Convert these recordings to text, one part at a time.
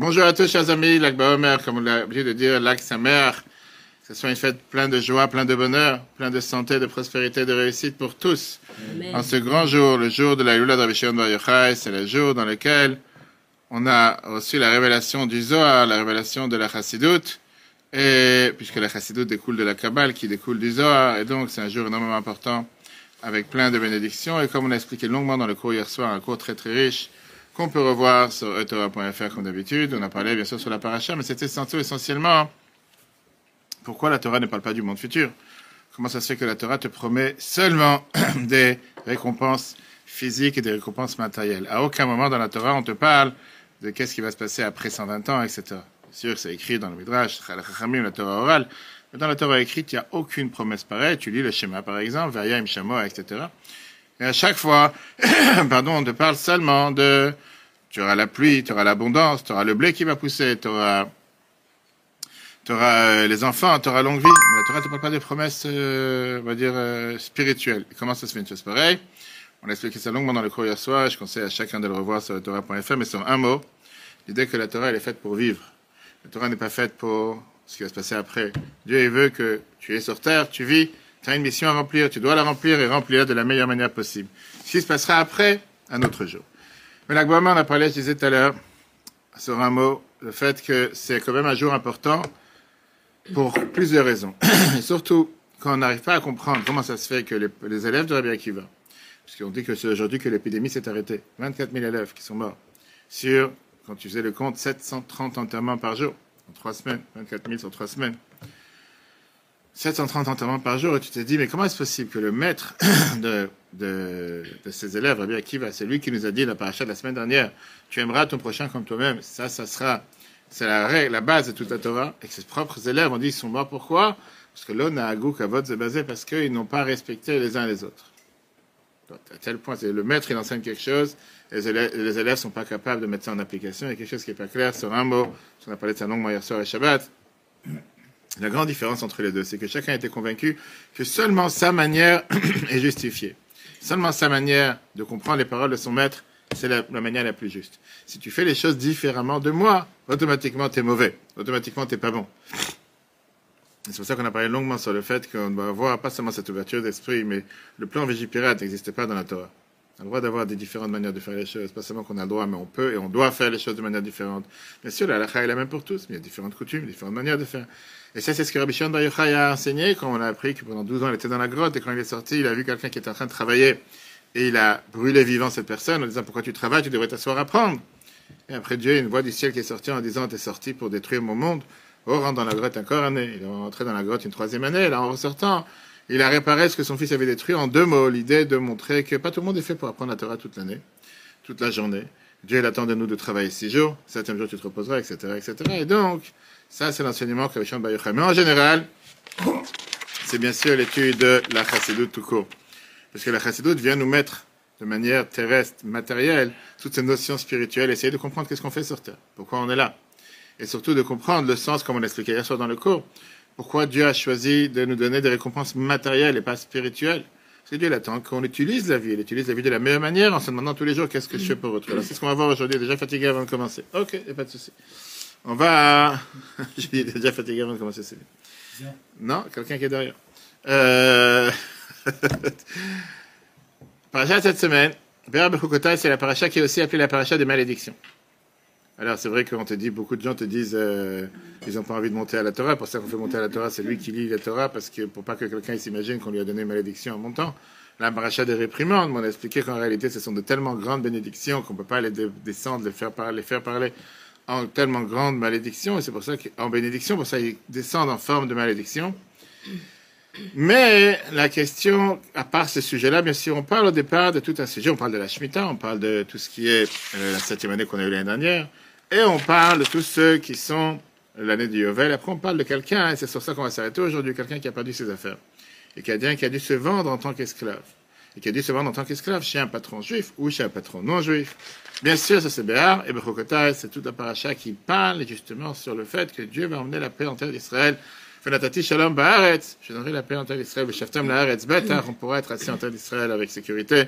Bonjour à tous, chers amis. L'Akba Omer, comme on l'a l'habitude de dire, l'Ak sa mère. Que ce soit une fête pleine de joie, plein de bonheur, plein de santé, de prospérité, de réussite pour tous. En ce grand jour, le jour de la Yula d'Avishon Bar Yochai, c'est le jour dans lequel on a reçu la révélation du Zohar, la révélation de la Chassidut, et puisque la Chassidut découle de la Kabbale qui découle du Zohar, et donc c'est un jour énormément important avec plein de bénédictions, et comme on l'a expliqué longuement dans le cours hier soir, un cours très très riche, qu'on peut revoir sur etora.fr comme d'habitude. On a parlé bien sûr sur la paracha, mais c'était essentiellement pourquoi la Torah ne parle pas du monde futur? Comment ça se fait que la Torah te promet seulement des récompenses physiques et des récompenses matérielles? À aucun moment dans la Torah on te parle de qu'est-ce qui va se passer après 120 ans, etc. Bien sûr, c'est écrit dans le Midrash, la Torah orale, mais dans la Torah écrite, il n'y a aucune promesse pareille. Tu lis le schéma, par exemple, Vayam Shamo, etc. Et à chaque fois, pardon, on te parle seulement de, tu auras la pluie, tu auras l'abondance, tu auras le blé qui va pousser, tu auras, auras euh, les enfants, tu auras longue vie. Mais la Torah ne te parle pas des promesses, euh, on va dire, euh, spirituelles. comment ça se fait une chose pareille? On a expliqué ça longuement dans le cours hier soir, je conseille à chacun de le revoir sur Torah.fr, mais sur un mot. L'idée que la Torah, elle est faite pour vivre. La Torah n'est pas faite pour ce qui va se passer après. Dieu, il veut que tu es sur terre, tu vis, tu as une mission à remplir, tu dois la remplir et remplir de la meilleure manière possible. Ce qui se passera après, un autre jour. Mais la on a parlé, je disais tout à l'heure, sur un mot, le fait que c'est quand même un jour important pour plusieurs raisons. Et surtout, quand on n'arrive pas à comprendre comment ça se fait que les, élèves de Rabbi Akiva, parce qu'on dit que c'est aujourd'hui que l'épidémie s'est arrêtée, 24 000 élèves qui sont morts, sur, quand tu faisais le compte, 730 enterrements par jour, en trois semaines, 24 000 sur trois semaines. 730 enterrements par jour, et tu te dis, mais comment est-ce possible que le maître de, de, de ses élèves, Rabbi Akiva, c'est lui qui nous a dit la paracha de la semaine dernière, tu aimeras ton prochain comme toi-même, ça, ça sera, c'est la base de toute la Torah, et que ses propres élèves ont dit, ils sont morts. Pourquoi? Parce que l'on a agou kavod c'est basé parce qu'ils n'ont pas respecté les uns les autres. À tel point, le maître, il enseigne quelque chose, et les élèves, les élèves sont pas capables de mettre ça en application, a quelque chose qui est pas clair sur un mot, on a parlé de ça longuement hier soir et Shabbat, la grande différence entre les deux, c'est que chacun était convaincu que seulement sa manière est justifiée. Seulement sa manière de comprendre les paroles de son maître, c'est la, manière la plus juste. Si tu fais les choses différemment de moi, automatiquement tu es mauvais. Automatiquement tu n'es pas bon. C'est pour ça qu'on a parlé longuement sur le fait qu'on doit avoir pas seulement cette ouverture d'esprit, mais le plan Vigipirate n'existait pas dans la Torah. On a le droit d'avoir des différentes manières de faire les choses. Pas seulement qu'on a le droit, mais on peut et on doit faire les choses de manière différente. Bien sûr, la halakha est la même pour tous, mais il y a différentes coutumes, différentes manières de faire. Et ça, c'est ce que Rabbi Shimon Bar a enseigné quand on a appris que pendant 12 ans, il était dans la grotte et quand il est sorti, il a vu quelqu'un qui était en train de travailler et il a brûlé vivant cette personne en disant pourquoi tu travailles, tu devrais t'asseoir à prendre. Et après Dieu, une voix du ciel qui est sortie en disant t'es sorti pour détruire mon monde. Oh, rentre dans la grotte encore année. Il est rentré dans la grotte une troisième année. Là, en ressortant, il a réparé ce que son fils avait détruit en deux mots. L'idée de montrer que pas tout le monde est fait pour apprendre la Torah toute l'année, toute la journée. Dieu, il attend de nous de travailler six jours. Septième jour, tu te reposeras, etc., etc. Et donc, ça, c'est l'enseignement que Rishon Bayuchai. Mais en général, c'est bien sûr l'étude de la chassidoute tout court. Parce que la chassidoute vient nous mettre de manière terrestre, matérielle, toutes ces notions spirituelles, essayer de comprendre qu'est-ce qu'on fait sur Terre, pourquoi on est là. Et surtout de comprendre le sens, comme on l'expliquait hier soir dans le cours, pourquoi Dieu a choisi de nous donner des récompenses matérielles et pas spirituelles. Parce que Dieu attend qu'on utilise la vie, il utilise la vie de la meilleure manière en se demandant tous les jours qu'est-ce que je fais pour. Alors c'est ce qu'on va voir aujourd'hui, déjà fatigué avant de commencer. Ok, a pas de souci. On va. J'ai déjà fatigué avant de commencer, c'est Non, quelqu'un qui est derrière. Euh... paracha cette semaine, c'est la paracha qui est aussi appelée la paracha des malédictions. Alors c'est vrai qu'on te dit, beaucoup de gens te disent, euh, ils n'ont pas envie de monter à la Torah. Pour ça qu'on fait monter à la Torah, c'est lui qui lit la Torah, parce que pour pas que quelqu'un s'imagine qu'on lui a donné une malédiction en montant. La des réprimandes, on a expliqué qu'en réalité, ce sont de tellement grandes bénédictions qu'on peut pas les descendre, les faire parler, les faire parler en tellement grande malédiction, et c'est pour ça qu'en bénédiction, pour ça ils descendent en forme de malédiction. Mais la question, à part ce sujet-là, bien sûr, on parle au départ de tout un sujet. On parle de la Shemitah, on parle de tout ce qui est euh, la septième année qu'on a eu l'année dernière, et on parle de tous ceux qui sont l'année du Yovel. Après, on parle de quelqu'un, et c'est sur ça qu'on va s'arrêter aujourd'hui, quelqu'un qui a perdu ses affaires, et qui a, dit, qui a dû se vendre en tant qu'esclave et qui a dû se vendre en tant qu'esclave chez un patron juif ou chez un patron non juif. Bien sûr, ça c'est Béar, et Bechokotai, c'est tout un paracha qui parle justement sur le fait que Dieu va emmener la paix en terre d'Israël. Fenatati shalom ba'aretz, je donnerai la paix en terre d'Israël, shaftam la'aretz betar, on pourra être assis en terre d'Israël avec sécurité.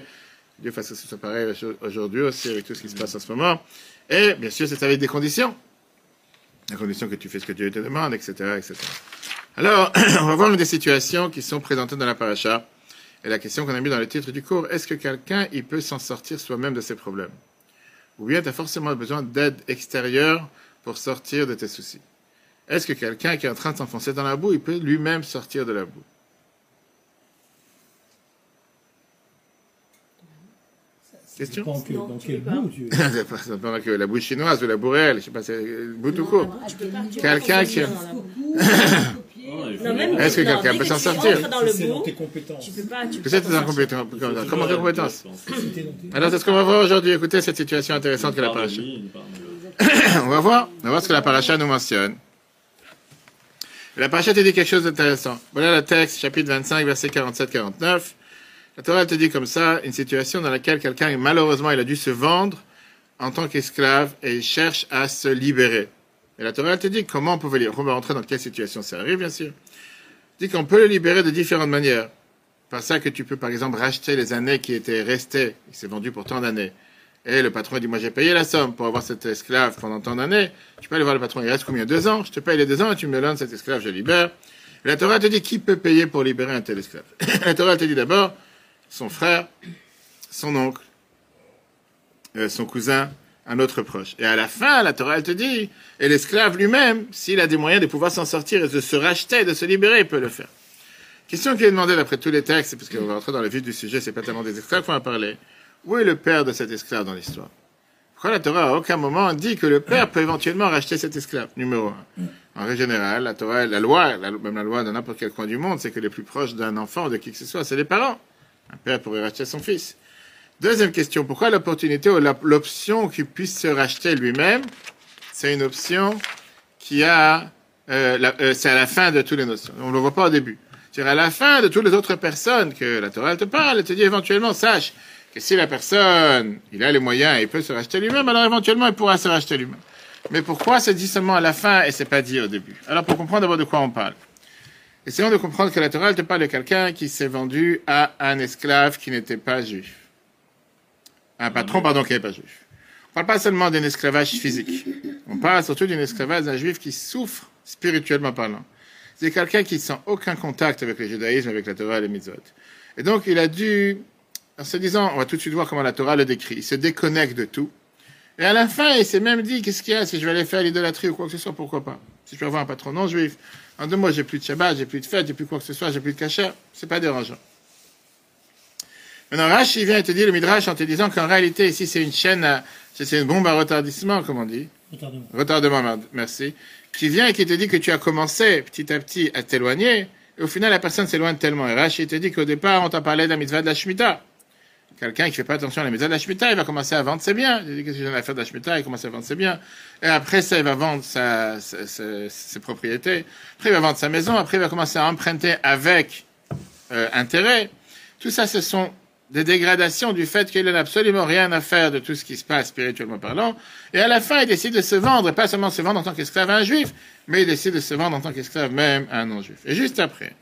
Dieu fasse que ce soit pareil aujourd'hui aussi avec tout ce qui se passe en ce moment. Et bien sûr, c'est avec des conditions. à condition que tu fais ce que Dieu te demande, etc., etc. Alors, on va voir une des situations qui sont présentées dans la paracha. Et la question qu'on a mis dans le titre du cours, est-ce que quelqu'un, il peut s'en sortir soi-même de ses problèmes? Ou bien tu as forcément besoin d'aide extérieure pour sortir de tes soucis? Est-ce que quelqu'un qui est en train de s'enfoncer dans la boue, il peut lui-même sortir de la boue? Question Dans, que, Non, dans tu quel bout que la boue chinoise ou la boue réelle, je sais pas, c'est le bout tout court. Quelqu'un qui- dans Est-ce que quelqu'un peut s'en sortir dans C'est dans tes compétences. tu peux pas. Tu peux Peut-être pas c'est sortir. Comment tes compétences dans Alors, c'est ce qu'on va voir aujourd'hui. Écoutez cette situation intéressante que la paracha. On va voir. On va voir ce que la paracha nous mentionne. La paracha te dit quelque chose d'intéressant. Voilà le texte, chapitre 25, verset 47-49. La Torah te dit comme ça, une situation dans laquelle quelqu'un, malheureusement, il a dû se vendre en tant qu'esclave et il cherche à se libérer. Et la Torah te dit comment on peut le On va rentrer dans quelle situation ça arrive, bien sûr. Elle dit qu'on peut le libérer de différentes manières. Par ça que tu peux, par exemple, racheter les années qui étaient restées. Il s'est vendu pour tant d'années. Et le patron dit, moi j'ai payé la somme pour avoir cet esclave pendant tant d'années. Tu peux aller voir le patron, il reste combien? Deux ans? Je te paye les deux ans et tu me donnes cet esclave, je libère. Et la Torah te dit, qui peut payer pour libérer un tel esclave? La Torah te dit d'abord, son frère, son oncle, euh, son cousin, un autre proche. Et à la fin, la Torah elle te dit, et l'esclave lui-même, s'il a des moyens de pouvoir s'en sortir et de se racheter, de se libérer, il peut le faire. Question qui est demandée d'après tous les textes, parce qu'on va rentrer dans le vif du sujet, c'est pas tellement des esclaves qu'on va parler. Où est le père de cet esclave dans l'histoire? Pourquoi la Torah à aucun moment dit que le père peut éventuellement racheter cet esclave? Numéro un. En règle générale, la Torah, la loi, même la loi dans n'importe quel coin du monde, c'est que les plus proches d'un enfant ou de qui que ce soit, c'est les parents. Un père pourrait racheter son fils. Deuxième question, pourquoi l'opportunité ou l'option qu'il puisse se racheter lui-même, c'est une option qui a, euh, euh, c'est à la fin de toutes les notions. On ne le voit pas au début. C'est-à-dire à la fin de toutes les autres personnes que la Torah te parle, elle te dit éventuellement, sache que si la personne, il a les moyens et il peut se racheter lui-même, alors éventuellement il pourra se racheter lui-même. Mais pourquoi c'est dit seulement à la fin et c'est pas dit au début? Alors pour comprendre d'abord de quoi on parle. Essayons de comprendre que la Torah elle te parle de quelqu'un qui s'est vendu à un esclave qui n'était pas juif. Un patron, pardon, qui n'est pas juif. On parle pas seulement d'un esclavage physique. On parle surtout d'un esclavage d'un juif qui souffre spirituellement parlant. C'est quelqu'un qui sent aucun contact avec le judaïsme, avec la Torah et les mitzvot. Et donc, il a dû, en se disant, on va tout de suite voir comment la Torah le décrit, il se déconnecte de tout. Et à la fin, il s'est même dit, qu'est-ce qu'il y a, si je vais aller faire l'idolâtrie ou quoi que ce soit, pourquoi pas? Si je peux avoir un patron non juif, en deux mois, j'ai plus de Shabbat, j'ai plus de fête, j'ai plus quoi que ce soit, j'ai plus de cachet, c'est pas dérangeant. Maintenant, Rashi vient te dire le Midrash en te disant qu'en réalité, ici, c'est une chaîne, à- c'est une bombe à retardissement, comme on dit. Retardement. Retardement, mer- merci. Qui vient et qui te dit que tu as commencé petit à petit à t'éloigner, et au final, la personne s'éloigne tellement. Et Rashi te dit qu'au départ, on t'a parlé de la mitzvah de la Shemitah. Quelqu'un qui fait pas attention à la mitzvah de la Shemitah, il va commencer à vendre ses biens. Il dit qu'est-ce que j'ai à faire de la Shemitah, il commence à vendre ses biens. Et après ça, il va vendre sa, sa- ses propriétés. Après, il va vendre sa maison. Après, il va commencer à emprunter avec euh, intérêt. Tout ça, ce sont des dégradations du fait qu'il n'a absolument rien à faire de tout ce qui se passe spirituellement parlant. Et à la fin, il décide de se vendre, et pas seulement se vendre en tant qu'esclave à un juif, mais il décide de se vendre en tant qu'esclave même à un non-juif. Et juste après,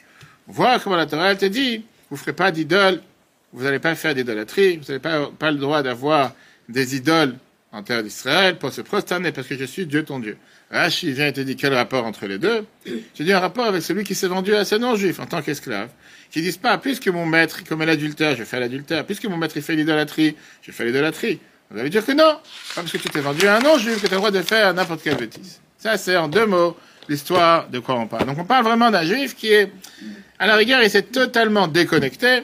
on voit comment la Torah te dit, vous ne ferez pas d'idole, vous n'allez pas faire d'idolâtrie, vous n'avez pas, pas le droit d'avoir des idoles en terre d'Israël pour se prosterner, parce que je suis Dieu ton Dieu. Rashi vient et te dit quel rapport entre les deux? Tu dis un rapport avec celui qui s'est vendu à ce non-juif en tant qu'esclave, qui disent pas, puisque mon maître commet l'adultère, je fais l'adultère, puisque mon maître il fait l'idolâtrie, je fais l'idolâtrie. Vous allez dire que non, pas parce que tu t'es vendu à un non-juif que tu as le droit de faire n'importe quelle bêtise. Ça, c'est en deux mots l'histoire de quoi on parle. Donc on parle vraiment d'un juif qui est, à la rigueur, il s'est totalement déconnecté.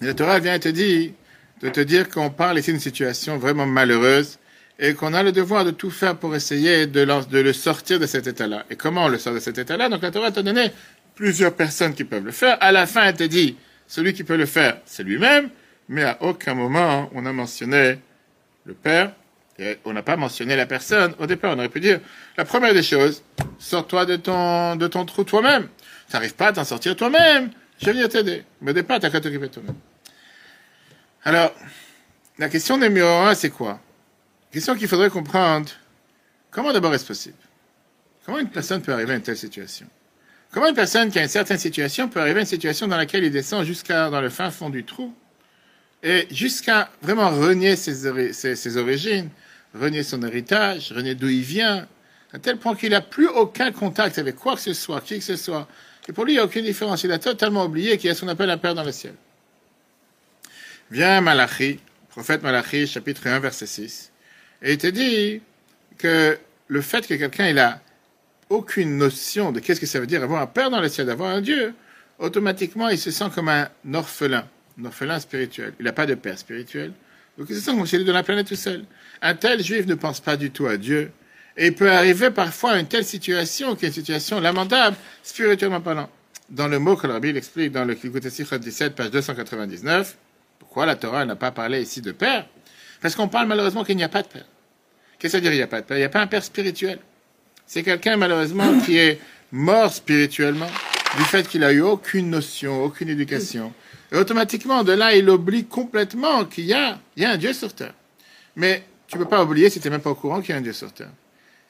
La Torah vient te dire, de te dire qu'on parle ici d'une situation vraiment malheureuse et qu'on a le devoir de tout faire pour essayer de, le sortir de cet état-là. Et comment on le sort de cet état-là? Donc la Torah t'a donné plusieurs personnes qui peuvent le faire. À la fin, elle te dit, celui qui peut le faire, c'est lui-même, mais à aucun moment on a mentionné le Père, et on n'a pas mentionné la personne. Au départ, on aurait pu dire, la première des choses, sors-toi de ton, de ton trou toi-même. Tu n'arrives pas à t'en sortir toi-même, Alors, la question numéro un, c'est quoi? Question qu'il faudrait comprendre, comment d'abord est-ce possible? Comment une personne peut arriver à une telle situation? Comment une personne qui a une certaine situation peut arriver à une situation dans laquelle il descend jusqu'à dans le fin fond du trou et jusqu'à vraiment renier ses- ses origines, renier son héritage, renier d'où il vient, à tel point qu'il n'a plus aucun contact avec quoi que ce soit, qui que ce soit. Et pour lui, il n'y a aucune différence. Il a totalement oublié qu'il y a ce qu'on appelle un Père dans le ciel. Vient Malachi, prophète Malachi, chapitre 1, verset 6, et il te dit que le fait que quelqu'un il a aucune notion de qu'est-ce que ça veut dire avoir un Père dans le ciel, d'avoir un Dieu, automatiquement il se sent comme un orphelin, un orphelin spirituel. Il n'a pas de Père spirituel. Donc il se sent comme s'il est de la planète tout seul. Un tel juif ne pense pas du tout à Dieu. Et il peut arriver parfois à une telle situation, qui est une situation lamentable, spirituellement parlant. Dans le mot que le Rabbi explique dans le Kilkut 17, page 299, pourquoi la Torah n'a pas parlé ici de père? Parce qu'on parle malheureusement qu'il n'y a pas de père. Qu'est-ce que veut dire il n'y a pas de père? Il n'y a pas un père spirituel. C'est quelqu'un malheureusement qui est mort spirituellement du fait qu'il a eu aucune notion, aucune éducation. Et automatiquement, de là, il oublie complètement qu'il y a, il y a un Dieu sur terre. Mais tu ne peux pas oublier si tu n'es même pas au courant qu'il y a un Dieu sur terre.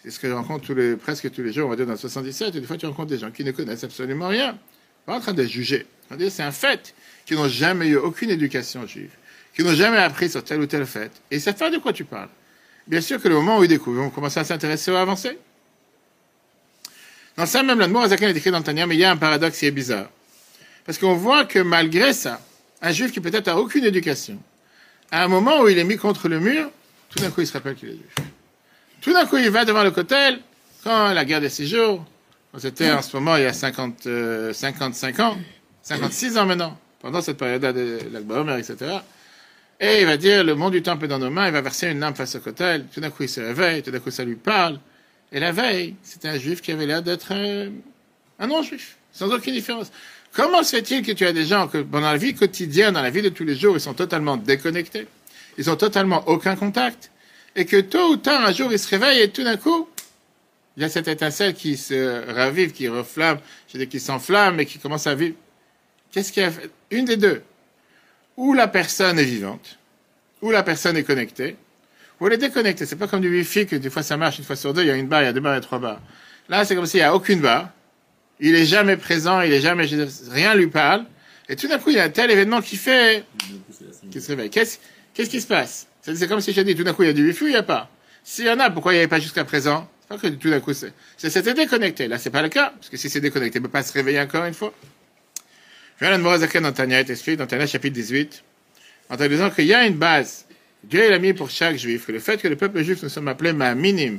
C'est ce que je rencontre presque tous les jours, on va dire dans 77, et des fois tu rencontres des gens qui ne connaissent absolument rien. Pas en train de juger. C'est un fait, qui n'ont jamais eu aucune éducation juive, qui n'ont jamais appris sur telle ou telle fête. Et c'est fait de quoi tu parles. Bien sûr que le moment où ils découvrent, vont commencer à s'intéresser ou à avancer. Dans ça, même l'Admour Azaken est écrit dans Tania, mais il y a un paradoxe qui est bizarre. Parce qu'on voit que malgré ça, un juif qui peut-être a aucune éducation, à un moment où il est mis contre le mur, tout d'un coup il se rappelle qu'il est juif. Tout d'un coup, il va devant le cotel, quand la guerre des six jours, c'était en ce moment il y a 50, 55 euh, ans, 56 ans maintenant, pendant cette période de l'Akbaomer, etc. Et il va dire, le monde du temple est dans nos mains, il va verser une lampe face au cotel, tout d'un coup il se réveille, tout d'un coup ça lui parle. Et la veille, c'était un juif qui avait l'air d'être un, non-juif, sans aucune différence. Comment se fait-il que tu as des gens que, dans la vie quotidienne, dans la vie de tous les jours, ils sont totalement déconnectés, ils ont totalement aucun contact, et que tôt ou tard, un jour, il se réveille et tout d'un coup, il y a cette étincelle qui se ravive, qui reflamme, je dire, qui s'enflamme et qui commence à vivre. Qu'est-ce qu'il y a fait? Une des deux. Ou la personne est vivante, ou la personne est connectée, ou elle est déconnectée. C'est pas comme du wifi que des fois ça marche une fois sur deux, il y a une barre, il y a deux barres, il y a trois barres. Là, c'est comme s'il n'y a aucune barre. Il est jamais présent, il est jamais, rien lui parle. Et tout d'un coup, il y a un tel événement qui fait, qui se réveille. Qu'est-ce, qu'est-ce qui se passe? C'est comme si je dis, tout d'un coup, il y a du wifi il n'y a pas? S'il y en a, pourquoi il n'y avait pas jusqu'à présent? C'est pas que tout d'un coup, c'était déconnecté. Là, c'est pas le cas, parce que si c'est déconnecté, il ne peut pas se réveiller encore une fois. Je viens de dans Tania est écrit, dans Tania chapitre 18, en te disant qu'il y a une base. Dieu l'a mis pour chaque juif, que le fait que le peuple juif nous sommes appelés ma'aminim,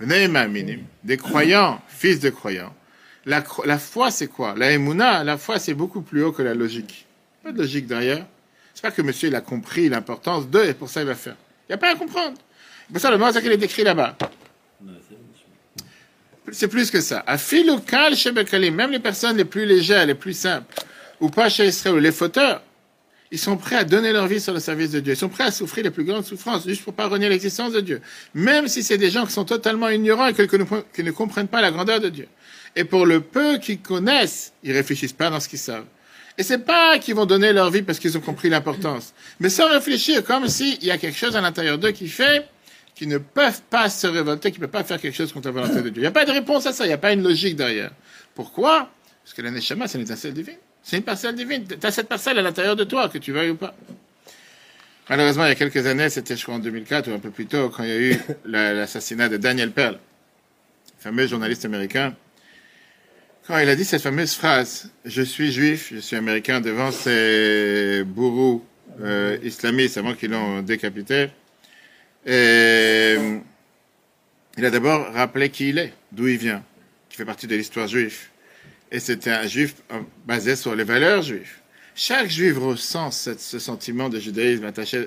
ma'aminim, des croyants, fils de croyants. La, la foi, c'est quoi? La emuna, la foi, c'est beaucoup plus haut que la logique. Pas de logique derrière. C'est pas que monsieur il a compris l'importance de et pour ça il va faire. Il n'y a pas à comprendre. Pour ça, le mot qu'il est décrit là-bas. C'est plus que ça. Local chez même les personnes les plus légères, les plus simples, ou pas chez Israël, les fauteurs, ils sont prêts à donner leur vie sur le service de Dieu. Ils sont prêts à souffrir les plus grandes souffrances juste pour pas renier l'existence de Dieu. Même si c'est des gens qui sont totalement ignorants et qui ne comprennent pas la grandeur de Dieu. Et pour le peu qu'ils connaissent, ils réfléchissent pas dans ce qu'ils savent. Et c'est pas qu'ils vont donner leur vie parce qu'ils ont compris l'importance, mais sans réfléchir, comme s'il y a quelque chose à l'intérieur d'eux qui fait qu'ils ne peuvent pas se révolter, qu'ils ne peuvent pas faire quelque chose contre la volonté de Dieu. Il n'y a pas de réponse à ça, il n'y a pas une logique derrière. Pourquoi? Parce que la Neshama, c'est une étincelle divine. C'est une parcelle divine. Tu as cette parcelle à l'intérieur de toi, que tu veuilles ou pas. Malheureusement, il y a quelques années, c'était je crois en 2004 ou un peu plus tôt, quand il y a eu l'assassinat de Daniel Pearl, fameux journaliste américain, quand il a dit cette fameuse phrase, je suis juif, je suis américain, devant ces bourreaux euh, islamistes avant qu'ils l'ont décapité, et, il a d'abord rappelé qui il est, d'où il vient, qui fait partie de l'histoire juive. Et c'était un juif basé sur les valeurs juives. Chaque juif ressent ce sentiment de judaïsme attaché.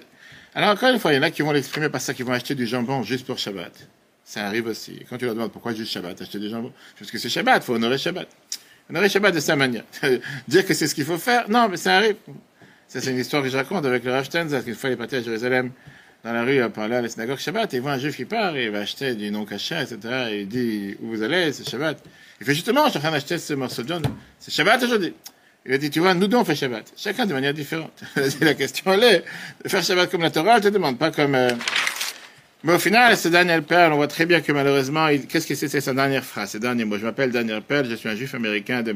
Alors encore une fois, il y en a qui vont l'exprimer par ça, qui vont acheter du jambon juste pour Shabbat. Ça arrive aussi. quand tu leur demandes pourquoi juste Shabbat, acheter des jambons, parce que c'est Shabbat, faut honorer Shabbat. Honorer Shabbat de sa manière. Dire que c'est ce qu'il faut faire, non, mais ça arrive. Ça, c'est une histoire que je raconte avec le Rav Stenza, qu'une fois il est parti à Jérusalem, dans la rue, à parler à la synagogue Shabbat, et il voit un juif qui part, et il va acheter du non caché, etc., et il dit, où vous allez, c'est Shabbat. Il fait justement, je suis en train d'acheter ce morceau de viande, c'est Shabbat aujourd'hui. Il a dit, tu vois, nous deux on fait Shabbat. Chacun de manière différente. la question, elle est, faire Shabbat comme la Torah, je te demande, pas comme, euh, mais au final, ce Daniel Pearl, on voit très bien que malheureusement, qu'est-ce que c'est, sa dernière phrase, ce dernier mot. Je m'appelle Daniel Pearl, je suis un juif américain de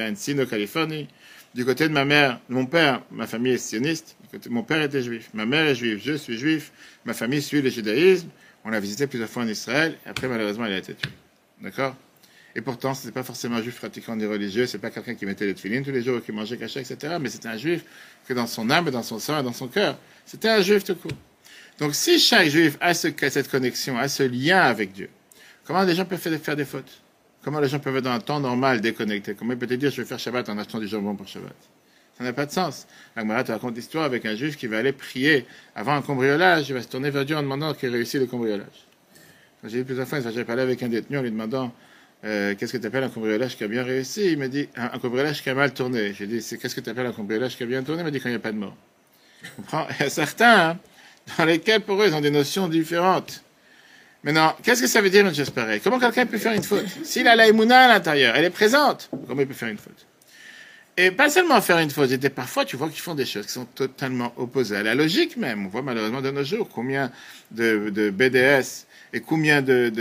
Encino, Californie. Du côté de ma mère, mon père, ma famille est sioniste. Mon père était juif. Ma mère est juive. Je suis juif. Ma famille suit le judaïsme. On l'a visité plusieurs fois en Israël. Après, malheureusement, il a été tué. D'accord? Et pourtant, ce n'était pas forcément un juif pratiquant des religieux, c'est pas quelqu'un qui mettait les tefilines tous les jours, qui mangeait caché, etc. Mais c'était un juif que dans son âme, dans son sang et dans son cœur, c'était un juif tout court. Donc si chaque juif a cette connexion, a ce lien avec Dieu, comment les gens peuvent faire des fautes? Comment les gens peuvent être dans un temps normal déconnecter Comment ils peuvent dire je vais faire Shabbat en achetant du jambon pour Shabbat? Ça n'a pas de sens. La te raconte l'histoire avec un juif qui va aller prier avant un cambriolage, il va se tourner vers Dieu en demandant qu'il réussisse le cambriolage. J'ai dit plusieurs fois, j'ai parlé avec un détenu en lui demandant euh, qu'est-ce que tu appelles un cambriolage qui a bien réussi? Il m'a dit un, cambriolage qui a mal tourné. J'ai dit qu'est-ce que tu appelles un cambriolage qui a bien tourné? Il m'a dit quand il n'y a pas de mort. Il y a certains hein, dans lesquels pour eux ils ont des notions différentes. Maintenant, qu'est-ce que ça veut dire une chose Comment quelqu'un peut faire une faute? S'il a la à l'intérieur, elle est présente, comment il peut faire une faute? Et pas seulement faire une faute, et parfois tu vois qu'ils font des choses qui sont totalement opposées à la logique même. On voit malheureusement de nos jours combien de, BDS et combien de,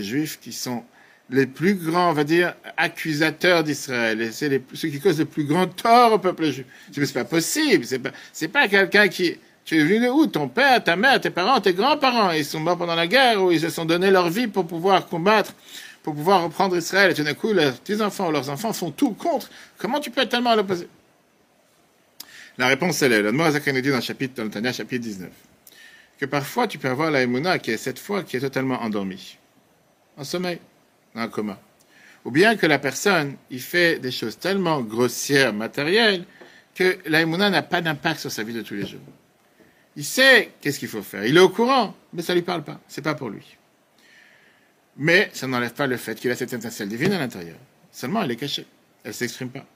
juifs qui sont les plus grands, on va dire, accusateurs d'Israël. Et ceux qui causent le plus grand tort au peuple juif. C'est pas possible. C'est pas, c'est pas quelqu'un qui, tu es venu de où? Ton père, ta mère, tes parents, tes grands-parents. Ils sont morts pendant la guerre ou ils se sont donné leur vie pour pouvoir combattre, pour pouvoir reprendre Israël. Et tout d'un coup, leurs petits-enfants ou leurs enfants font tout contre. Comment tu peux être tellement à l'opposé? La réponse, elle est, Morazaka nous dit dans le chapitre, dans le Tania, chapitre 19, que parfois tu peux avoir la Emouna qui est cette fois qui est totalement endormie, en sommeil, dans un coma. Ou bien que la personne, il fait des choses tellement grossières, matérielles, que la n'a pas d'impact sur sa vie de tous les jours. Il sait qu'est-ce qu'il faut faire. Il est au courant, mais ça ne lui parle pas. C'est pas pour lui. Mais ça n'enlève pas le fait qu'il a cette étincelle divine à l'intérieur. Seulement, elle est cachée. Elle ne s'exprime pas.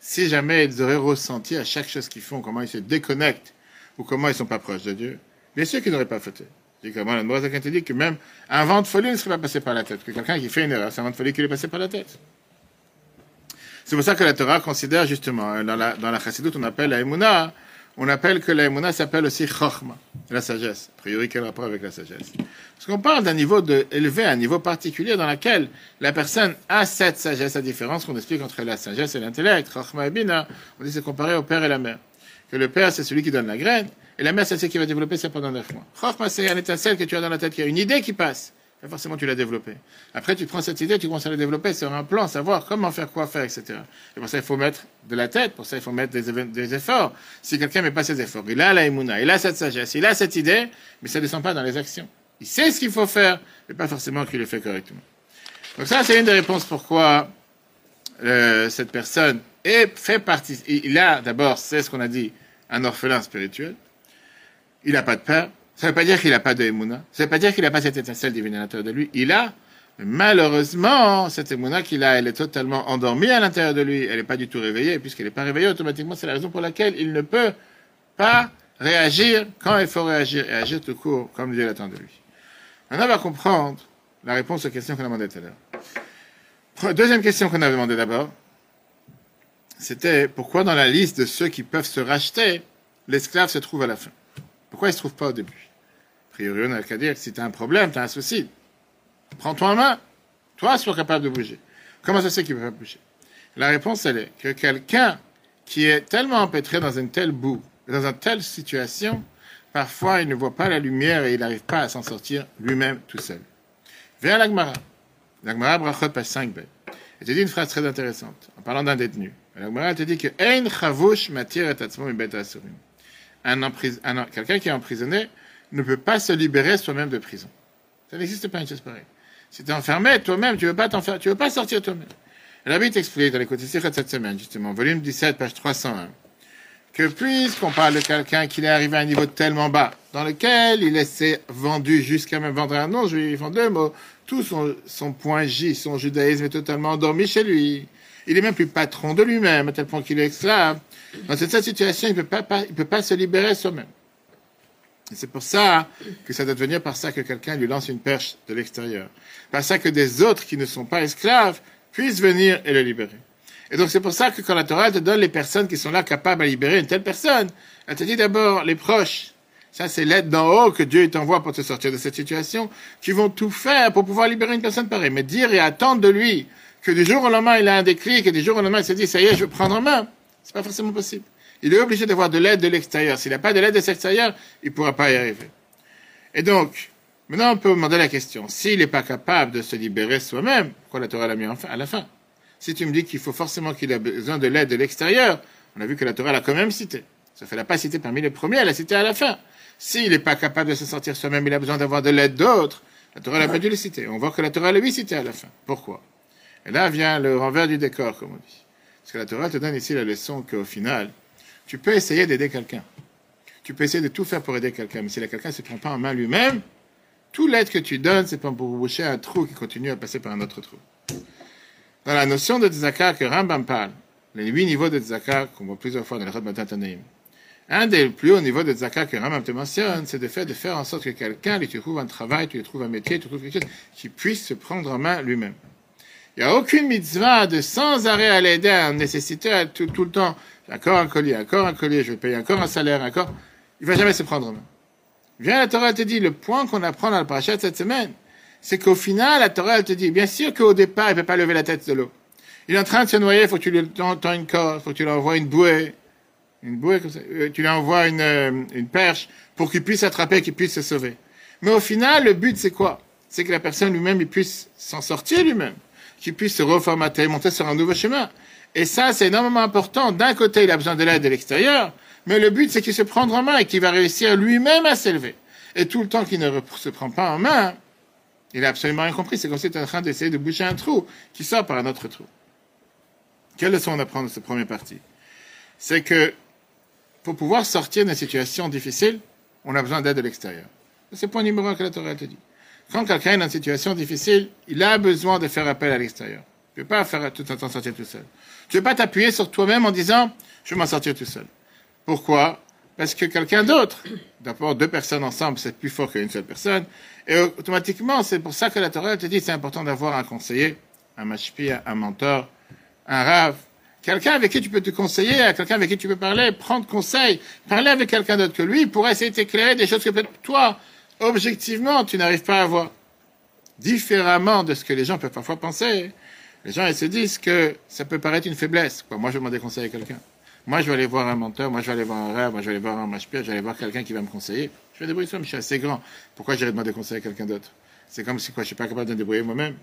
Si jamais ils auraient ressenti à chaque chose qu'ils font, comment ils se déconnectent, ou comment ils ne sont pas proches de Dieu, bien sûr qu'ils n'auraient pas fauté. dis comment la te dit que même un vent de folie ne serait pas passé par la tête. Que quelqu'un qui fait une erreur, c'est un vent de folie qui est passé par la tête. C'est pour ça que la Torah considère justement, dans la, dans Chassidut, on appelle la Emouna, on appelle que la s'appelle aussi Chochma, la sagesse. A priori, quel rapport avec la sagesse? Parce qu'on parle d'un niveau de, élevé, un niveau particulier dans lequel la personne a cette sagesse, à différence qu'on explique entre la sagesse et l'intellect. Chochma et Bina, on dit c'est comparé au père et la mère. Que le père, c'est celui qui donne la graine, et la mère, c'est celle qui va développer ça pendant neuf mois. Chochma, c'est un étincelle que tu as dans la tête, qui a une idée qui passe forcément tu l'as développé. Après, tu prends cette idée, tu commences à la développer sur un plan, savoir comment faire, quoi faire, etc. Et pour ça, il faut mettre de la tête, pour ça, il faut mettre des, efforts. Si quelqu'un ne met pas ses efforts, il a la imuna, il a cette sagesse, il a cette idée, mais ça ne descend pas dans les actions. Il sait ce qu'il faut faire, mais pas forcément qu'il le fait correctement. Donc ça, c'est une des réponses pourquoi euh, cette personne est, fait partie. Il a d'abord, c'est ce qu'on a dit, un orphelin spirituel. Il n'a pas de père, ça ne veut pas dire qu'il n'a pas de émouna. Ça ne veut pas dire qu'il n'a pas cette étincelle divine à l'intérieur de lui. Il a, malheureusement, cette émouna qu'il a, elle est totalement endormie à l'intérieur de lui. Elle n'est pas du tout réveillée. Puisqu'elle n'est pas réveillée, automatiquement, c'est la raison pour laquelle il ne peut pas réagir quand il faut réagir et agir tout court comme Dieu l'attend de lui. Maintenant, on va comprendre la réponse aux questions qu'on a demandées tout à l'heure. Deuxième question qu'on a demandé d'abord, c'était pourquoi dans la liste de ceux qui peuvent se racheter, l'esclave se trouve à la fin? Pourquoi il ne se trouve pas au début? Priori, on n'a qu'à dire que si tu as un problème, tu as un souci. Prends-toi en main. Toi, sois capable de bouger. Comment ça se fait qu'il ne peut pas bouger? La réponse, elle est que quelqu'un qui est tellement empêtré dans une telle boue, dans une telle situation, parfois il ne voit pas la lumière et il n'arrive pas à s'en sortir lui-même tout seul. Viens à l'Agmara. L'Agmara, Brachot, page 5b. Elle te dit une phrase très intéressante, en parlant d'un détenu. L'Agmara te dit que Ein chavush matir et un, quelqu'un qui est emprisonné ne peut pas se libérer soi-même de prison. Ça n'existe pas une chose pareille. Si tu es enfermé toi-même, tu veux pas t'enfermer, tu veux pas sortir toi-même. Rabbi t'explique dans les côtés de cette semaine, justement, volume 17, page 301, que puisqu'on parle de quelqu'un qui est arrivé à un niveau tellement bas, dans lequel il s'est vendu jusqu'à même vendre un nom, je lui vends deux mots, tout son, son point J, son judaïsme est totalement endormi chez lui. Il est même plus patron de lui-même, à tel point qu'il est esclave. Dans cette situation, il ne peut pas, il peut pas se libérer soi-même. Et c'est pour ça que ça doit devenir par ça que quelqu'un lui lance une perche de l'extérieur. Par ça que des autres qui ne sont pas esclaves puissent venir et le libérer. Et donc c'est pour ça que quand la Torah te donne les personnes qui sont là capables à libérer une telle personne, elle te dit d'abord les proches. Ça, c'est l'aide d'en haut que Dieu t'envoie pour te sortir de cette situation, qui vont tout faire pour pouvoir libérer une personne pareille. Mais dire et attendre de lui que du jour au lendemain, il a un déclic et du jour au lendemain, il se dit, ça y est, je vais prendre en main, c'est pas forcément possible il est obligé d'avoir de l'aide de l'extérieur. S'il n'a pas de l'aide de l'extérieur, il ne pourra pas y arriver. Et donc, Maintenant, on peut demander la question. S'il n'est pas capable de se libérer soi-même, pourquoi la Torah l'a mis à la fin? Si tu me dis qu'il faut forcément qu'il a besoin de l'aide de l'extérieur, on a vu que la Torah l'a quand même cité. Ça fait, l'a pas cité parmi les premiers, elle l'a cité à la fin. S'il n'est pas capable de se sentir soi-même, il a besoin d'avoir de l'aide d'autres, la Torah n'a pas dû le citer. On voit que la Torah l'a lui cité à la fin. Pourquoi? Et là vient le renvers du décor, comme on dit. Parce que la Torah te donne ici la leçon qu'au final, tu peux essayer d'aider quelqu'un. Tu peux essayer de tout faire pour aider quelqu'un, mais si quelqu'un ne se prend pas en main lui-même, tout l'aide que tu donnes, c'est pour boucher un trou qui continue à passer par un autre trou. Dans la notion de tzaka que Rambam parle, les huit niveaux de tzaka qu'on voit plusieurs fois dans le Matin Tanaïm, un des plus hauts niveaux de tzaka que Rambam te mentionne, c'est de faire, de faire en sorte que quelqu'un lui trouve un travail, tu lui trouves un métier, tu trouves quelque chose qui puisse se prendre en main lui-même. Il n'y a aucune mitzvah de sans arrêt à l'aider un nécessité tout, tout le temps. Encore un collier, encore un collier, je vais payer encore un salaire, encore. Il va jamais se prendre en main. Viens, la Torah te dit, le point qu'on apprend dans le parachat cette semaine, c'est qu'au final, la Torah, elle te dit, bien sûr qu'au départ, il ne peut pas lever la tête de l'eau. Il est en train de se noyer, il faut que tu lui tends une corde, il faut que tu lui envoies une bouée, une bouée comme ça, euh, tu lui envoies une, euh, une perche pour qu'il puisse attraper, qu'il puisse se sauver. Mais au final, le but, c'est quoi? C'est que la personne lui-même, il puisse s'en sortir lui-même, qu'il puisse se reformater, monter sur un nouveau chemin. Et ça, c'est énormément important. D'un côté, il a besoin de l'aide de l'extérieur, mais le but, c'est qu'il se prendra en main et qu'il va réussir lui-même à s'élever. Et tout le temps qu'il ne se prend pas en main, il a absolument rien compris. C'est comme si es en train d'essayer de boucher un trou qui sort par un autre trou. Quelle leçon on apprend de cette première partie? C'est que pour pouvoir sortir d'une situation difficile, on a besoin d'aide de l'extérieur. C'est le point numéro un que la Torah te dit. Quand quelqu'un est dans une situation difficile, il a besoin de faire appel à l'extérieur. Tu ne peux pas faire tout un temps sortir tout seul. Tu ne peux pas t'appuyer sur toi-même en disant, je vais m'en sortir tout seul. Pourquoi? Parce que quelqu'un d'autre, d'abord deux personnes ensemble, c'est plus fort qu'une seule personne, et automatiquement, c'est pour ça que la Torah te dit c'est important d'avoir un conseiller, un mashpi, un mentor, un rave, quelqu'un avec qui tu peux te conseiller, quelqu'un avec qui tu peux parler, prendre conseil, parler avec quelqu'un d'autre que lui pour essayer de t'éclairer des choses que peut-être toi, objectivement, tu n'arrives pas à voir. Différemment de ce que les gens peuvent parfois penser. Les gens, ils se disent que ça peut paraître une faiblesse. Quoi. Moi, je vais demander conseil à quelqu'un. Moi, je vais aller voir un menteur, moi, je vais aller voir un rêve, moi, je vais aller voir un machpire, je vais aller voir quelqu'un qui va me conseiller. Je vais débrouiller ça, mais je suis assez grand. Pourquoi j'irais demander conseil à quelqu'un d'autre? C'est comme si quoi, je suis pas capable de me débrouiller moi-même.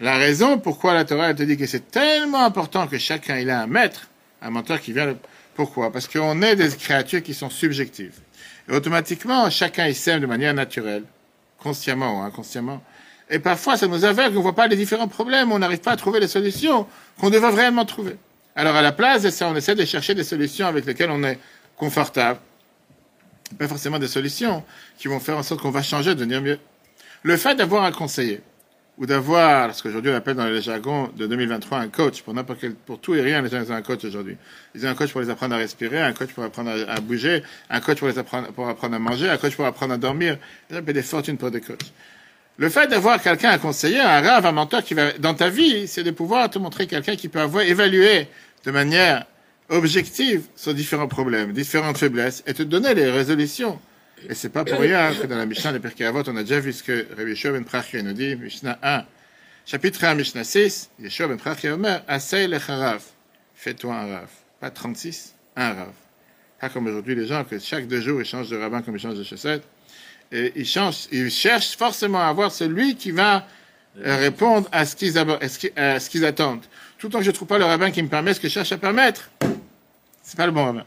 La raison pourquoi la Torah elle te dit que c'est tellement important que chacun il a un maître, un menteur qui vient. Le... Pourquoi? Parce qu'on est des créatures qui sont subjectives. Et automatiquement, chacun il s'aime de manière naturelle, consciemment ou inconsciemment. Et parfois, ça nous aveugle, on ne voit pas les différents problèmes, on n'arrive pas à trouver les solutions qu'on devrait réellement trouver. Alors, à la place on essaie de chercher des solutions avec lesquelles on est confortable. Pas forcément des solutions qui vont faire en sorte qu'on va changer, devenir mieux. Le fait d'avoir un conseiller, ou d'avoir, ce qu'aujourd'hui on appelle dans le jargon de 2023 un coach, pour n'importe quel, pour tout et rien, les gens ont un coach aujourd'hui. Ils ont un coach pour les apprendre à respirer, un coach pour apprendre à, bouger, un coach pour les apprendre, pour apprendre à manger, un coach pour apprendre à dormir. Ils ont des fortunes pour des coachs. Le fait d'avoir quelqu'un à conseiller, un rave, un mentor qui va dans ta vie, c'est de pouvoir te montrer quelqu'un qui peut avoir évalué de manière objective sur différents problèmes, différentes faiblesses, et te donner les résolutions. Et c'est pas pour rien que dans la Mishnah de Pirkei Avot, on a déjà vu ce que Rabbi Yeshua ben Prachia nous dit, Mishnah 1, chapitre 1, Mishnah 6, Yeshua ben Prachia Omer, Asay lecharav, fais-toi un rave. Pas 36, un rave. Pas comme aujourd'hui les gens, que chaque deux jours ils changent de rabbin comme ils changent de chaussettes. Et ils, changent, ils cherchent forcément à avoir celui qui va euh, répondre à ce qu'ils, attendent. Tout le temps que je ne trouve pas le rabbin qui me permet ce que je cherche à permettre, c'est pas le bon rabbin.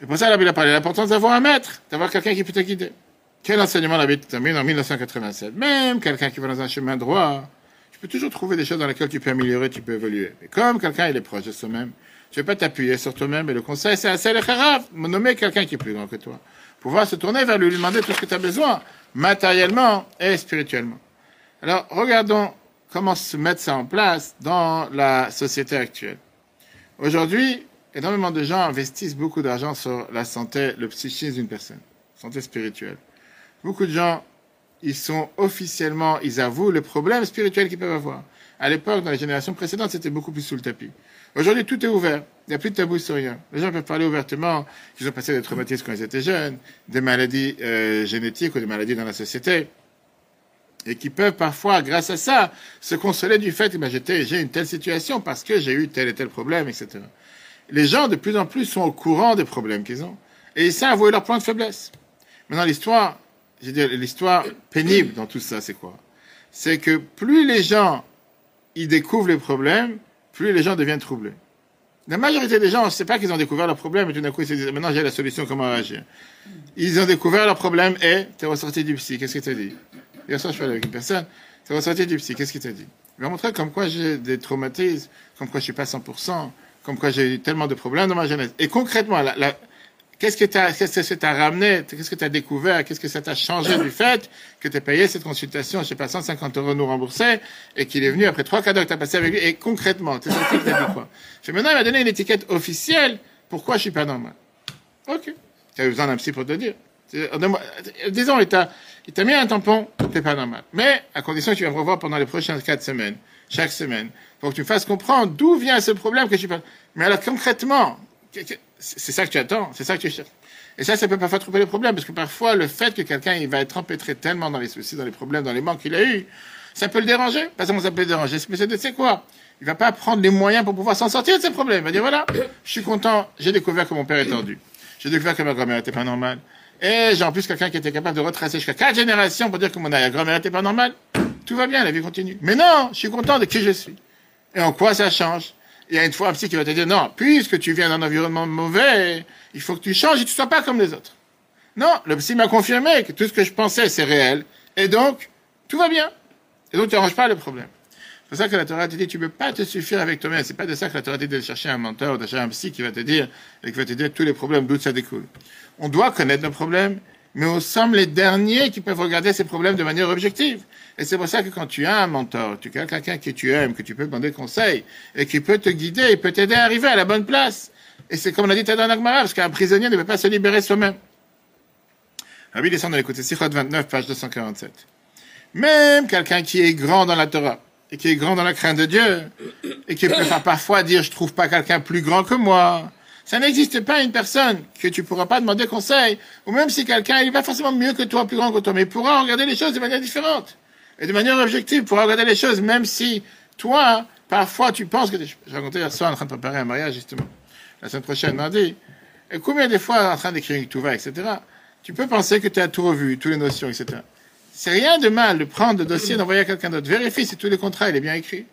C'est pour ça, la Bible a parlé de l'importance d'avoir un maître, d'avoir quelqu'un qui peut te guider. Quel enseignement la Bible termine en 1987 Même quelqu'un qui va dans un chemin droit, tu peux toujours trouver des choses dans lesquelles tu peux améliorer, tu peux évoluer. Et comme quelqu'un il est proche de soi-même, tu ne peux pas t'appuyer sur toi-même. Et le conseil, c'est assez le charaf, nommer quelqu'un qui est plus grand que toi. Pouvoir se tourner vers lui, lui demander tout ce que tu as besoin, matériellement et spirituellement. Alors, regardons comment se mettre ça en place dans la société actuelle. Aujourd'hui, énormément de gens investissent beaucoup d'argent sur la santé, le psychisme d'une personne, santé spirituelle. Beaucoup de gens, ils sont officiellement, ils avouent le problème spirituel qu'ils peuvent avoir. À l'époque, dans les générations précédentes, c'était beaucoup plus sous le tapis. Aujourd'hui, tout est ouvert. Il n'y a plus de tabou sur rien. Les gens peuvent parler ouvertement qu'ils ont passé des traumatismes quand ils étaient jeunes, des maladies euh, génétiques ou des maladies dans la société et qui peuvent parfois, grâce à ça, se consoler du fait que ben, j'ai une telle situation parce que j'ai eu tel et tel problème, etc. Les gens, de plus en plus, sont au courant des problèmes qu'ils ont et ils savent avouer leurs points de faiblesse. Maintenant, l'histoire, veux dire, l'histoire pénible dans tout ça, c'est quoi? C'est que plus les gens ils découvrent les problèmes, plus les gens deviennent troublés. La majorité des gens, ne sait pas qu'ils ont découvert le problème et tout d'un coup ils se disent maintenant j'ai la solution, comment réagir Ils ont découvert le problème et tu es ressorti du psy. Qu'est-ce qu'il t'a dit? Hier soir, je parlais avec une personne, tu es ressorti du psy. Qu'est-ce qu'il t'a dit? Il m'a montré comme quoi j'ai des traumatismes, comme quoi je suis pas 100%, comme quoi j'ai eu tellement de problèmes dans ma jeunesse. Et concrètement, la, Qu'est-ce que tu qu'est-ce que t'a ramené, qu'est-ce que tu as découvert, qu'est-ce que ça t'a changé du fait que tu as payé cette consultation, je sais pas, 150 euros nous remboursés, et qu'il est venu après trois cadeaux que tu as passé avec lui, et concrètement, tu sais dit quoi? Je maintenant, il m'a donné une étiquette officielle, pourquoi je suis pas normal? Ok. Tu as besoin d'un psy pour te dire. Disons, il t'a, il t'a mis un tampon, t'es pas normal. Mais, à condition que tu vas me revoir pendant les prochaines quatre semaines, chaque semaine, pour que tu me fasses comprendre d'où vient ce problème que je suis pas, mais alors concrètement, c'est ça que tu attends, c'est ça que tu cherches. Et ça, ça peut parfois trouver les problèmes, parce que parfois, le fait que quelqu'un il va être empêtré tellement dans les soucis, dans les problèmes, dans les manques qu'il a eu, ça peut le déranger. Pas seulement ça peut le déranger, mais c'est quoi? Il va pas prendre les moyens pour pouvoir s'en sortir de ces problèmes. Il va dire voilà, je suis content, j'ai découvert que mon père est tordu, j'ai découvert que ma grand-mère était pas normale, et j'ai en plus quelqu'un qui était capable de retracer jusqu'à quatre générations pour dire que mon grand-mère était pas normale. Tout va bien, la vie continue. Mais non, je suis content de qui je suis. Et en quoi ça change? Il y a une fois un psy qui va te dire, non, puisque tu viens d'un environnement mauvais, il faut que tu changes et tu sois pas comme les autres. Non, le psy m'a confirmé que tout ce que je pensais, c'est réel. Et donc, tout va bien. Et donc, tu n'arranges pas le problème. C'est pour ça que la Torah te dit, tu ne peux pas te suffire avec toi-même. C'est pas de ça que la Torah te dit de chercher un mentor ou d'acheter un psy qui va te dire, et qui va te dire tous les problèmes, d'où ça découle. On doit connaître nos problèmes, mais on sommes les derniers qui peuvent regarder ces problèmes de manière objective. Et c'est pour ça que quand tu as un mentor, tu as quelqu'un que tu aimes, que tu peux demander conseil, et qui peut te guider, et peut t'aider à arriver à la bonne place. Et c'est comme on a dit dans Agmara, parce qu'un prisonnier ne peut pas se libérer soi-même. Rabbi descend dans l'écoute, Sichot 29, page 247. Même quelqu'un qui est grand dans la Torah, et qui est grand dans la crainte de Dieu, et qui peut parfois dire, je trouve pas quelqu'un plus grand que moi, ça n'existe pas une personne que tu pourras pas demander conseil, ou même si quelqu'un, il va forcément mieux que toi, plus grand que toi, mais pourra regarder les choses de manière différente. Et de manière objective, pourra regarder les choses, même si toi, parfois, tu penses que... Je racontais hier soir en train de préparer un mariage, justement. La semaine prochaine, mardi. Et combien de fois, en train d'écrire une tout va, etc., tu peux penser que tu as tout revu, toutes les notions, etc. C'est rien de mal de prendre le dossier, d'envoyer à quelqu'un d'autre. Vérifie si tous les contrats, il est bien écrit.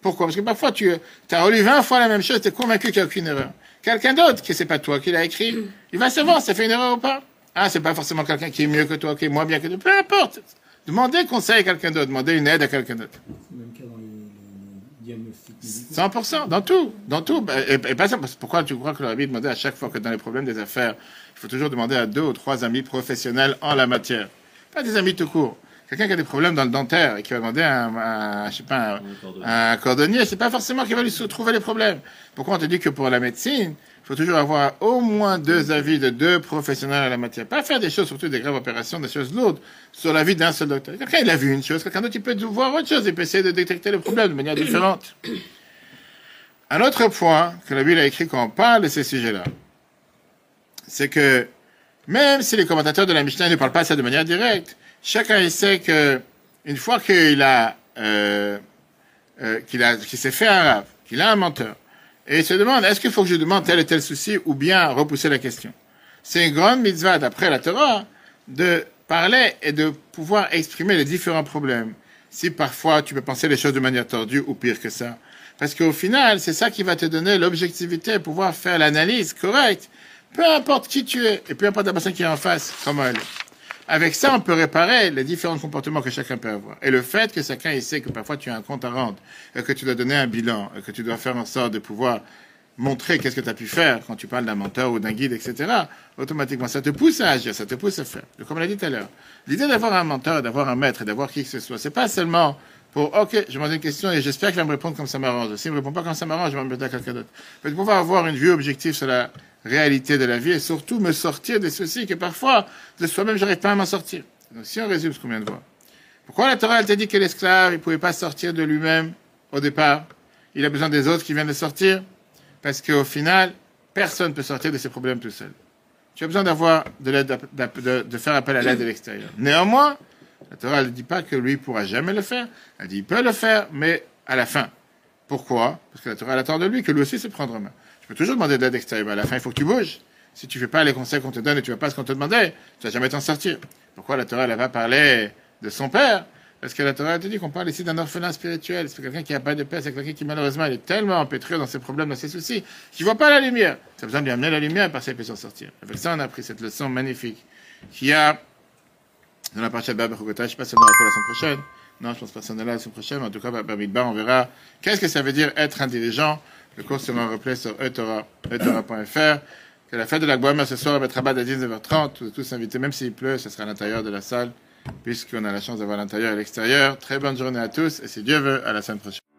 Pourquoi? Parce que parfois, tu as relu 20 fois la même chose, tu es convaincu qu'il n'y a aucune erreur. Quelqu'un d'autre, que c'est pas toi qui l'a écrit, il va savoir si ça fait une erreur ou pas? Ah, c'est pas forcément quelqu'un qui est mieux que toi, qui est moins bien que toi. Peu importe. Demandez conseil à quelqu'un d'autre, demandez une aide à quelqu'un d'autre. Même cas dans les, les 100%, dans tout, dans tout. Et, et pas ça, pourquoi tu crois que le rabbi demandait à chaque fois que dans les problèmes des affaires, il faut toujours demander à deux ou trois amis professionnels en la matière? Pas des amis tout court. Quelqu'un qui a des problèmes dans le dentaire et qui va demander à un, je sais pas, un, un cordonnier, c'est pas forcément qu'il va lui trouver les problèmes. Pourquoi on te dit que pour la médecine, il faut toujours avoir au moins deux avis de deux professionnels à la matière. Pas faire des choses, surtout des graves opérations, des choses lourdes, sur l'avis d'un seul docteur. Quelqu'un, il a vu une chose, quelqu'un d'autre, il peut voir autre chose, il peut essayer de détecter le problème de manière différente. Un autre point que la Bible a écrit quand on parle de ces sujets-là, c'est que même si les commentateurs de la Mishnah ne parlent pas ça de manière directe, chacun sait que une fois qu'il a, euh, euh, qu'il a, qu'il s'est fait arabe, qu'il a un menteur, et il se demande est-ce qu'il faut que je demande tel et tel souci ou bien repousser la question? C'est une grande mitzvah d'après la Torah de parler et de pouvoir exprimer les différents problèmes. Si parfois tu peux penser les choses de manière tordue ou pire que ça. Parce qu'au final, c'est ça qui va te donner l'objectivité, pouvoir faire l'analyse correcte. Peu importe qui tu es, et peu importe la personne qui est en face, comment elle est. Avec ça, on peut réparer les différents comportements que chacun peut avoir. Et le fait que chacun il sait que parfois tu as un compte à rendre, que tu dois donner un bilan, que tu dois faire en sorte de pouvoir montrer qu'est-ce que tu as pu faire quand tu parles d'un mentor ou d'un guide, etc., automatiquement, ça te pousse à agir, ça te pousse à faire. Comme on l'a dit tout à l'heure. L'idée d'avoir un mentor, d'avoir un maître, d'avoir qui que ce soit, c'est pas seulement pour, OK, je demande une question et j'espère qu'il va me répondre comme ça m'arrange. S'il ne me répond pas comme ça m'arrange, je vais me mettre à quelqu'un d'autre. Mais de pouvoir avoir une vue objective sur la réalité de la vie et surtout me sortir des soucis que parfois, de soi-même, j'arrive pas à m'en sortir. Donc, si on résume ce qu'on vient de voir. Pourquoi la Torah, elle t'a dit que l'esclave, il pouvait pas sortir de lui-même au départ? Il a besoin des autres qui viennent le sortir? Parce qu'au final, personne ne peut sortir de ses problèmes tout seul. Tu as besoin d'avoir de l'aide, de, de, faire appel à l'aide de l'extérieur. Néanmoins, la Torah ne dit pas que lui pourra jamais le faire. Elle dit il peut le faire, mais à la fin. Pourquoi? Parce que la Torah attend de lui que lui aussi se prendre en main. Je peux toujours demander de l'aide extérieure, mais à la fin, il faut que tu bouges. si tu fais pas les conseils qu'on te donne et tu fais pas ce qu'on te demandait, tu vas jamais t'en sortir. Pourquoi la Torah, elle va parler de son père? Parce que la Torah te dit qu'on parle ici d'un orphelin spirituel. C'est quelqu'un qui n'a pas de paix, c'est quelqu'un qui malheureusement est tellement empêtré dans ses problèmes, dans ses soucis, qu'il voit pas la lumière. Tu as besoin de lui amener la lumière et par ça il peut s'en sortir. Avec ça, on a pris cette leçon magnifique qu'il y a dans la partie de Baba Je sais pas si on aura pour la semaine prochaine. Non, je pense pas que là la semaine prochaine. En tout cas, Bamidbar, on verra qu'est-ce que ça veut dire être intelligent. Le cours sera replay sur etora.fr. Que la fête de la Guama ce soir, à Betrabat à 19h30. Vous êtes tous invités, même s'il pleut, ce sera à l'intérieur de la salle puisqu'on a la chance d'avoir l'intérieur et l'extérieur. Très bonne journée à tous et si Dieu veut, à la semaine prochaine.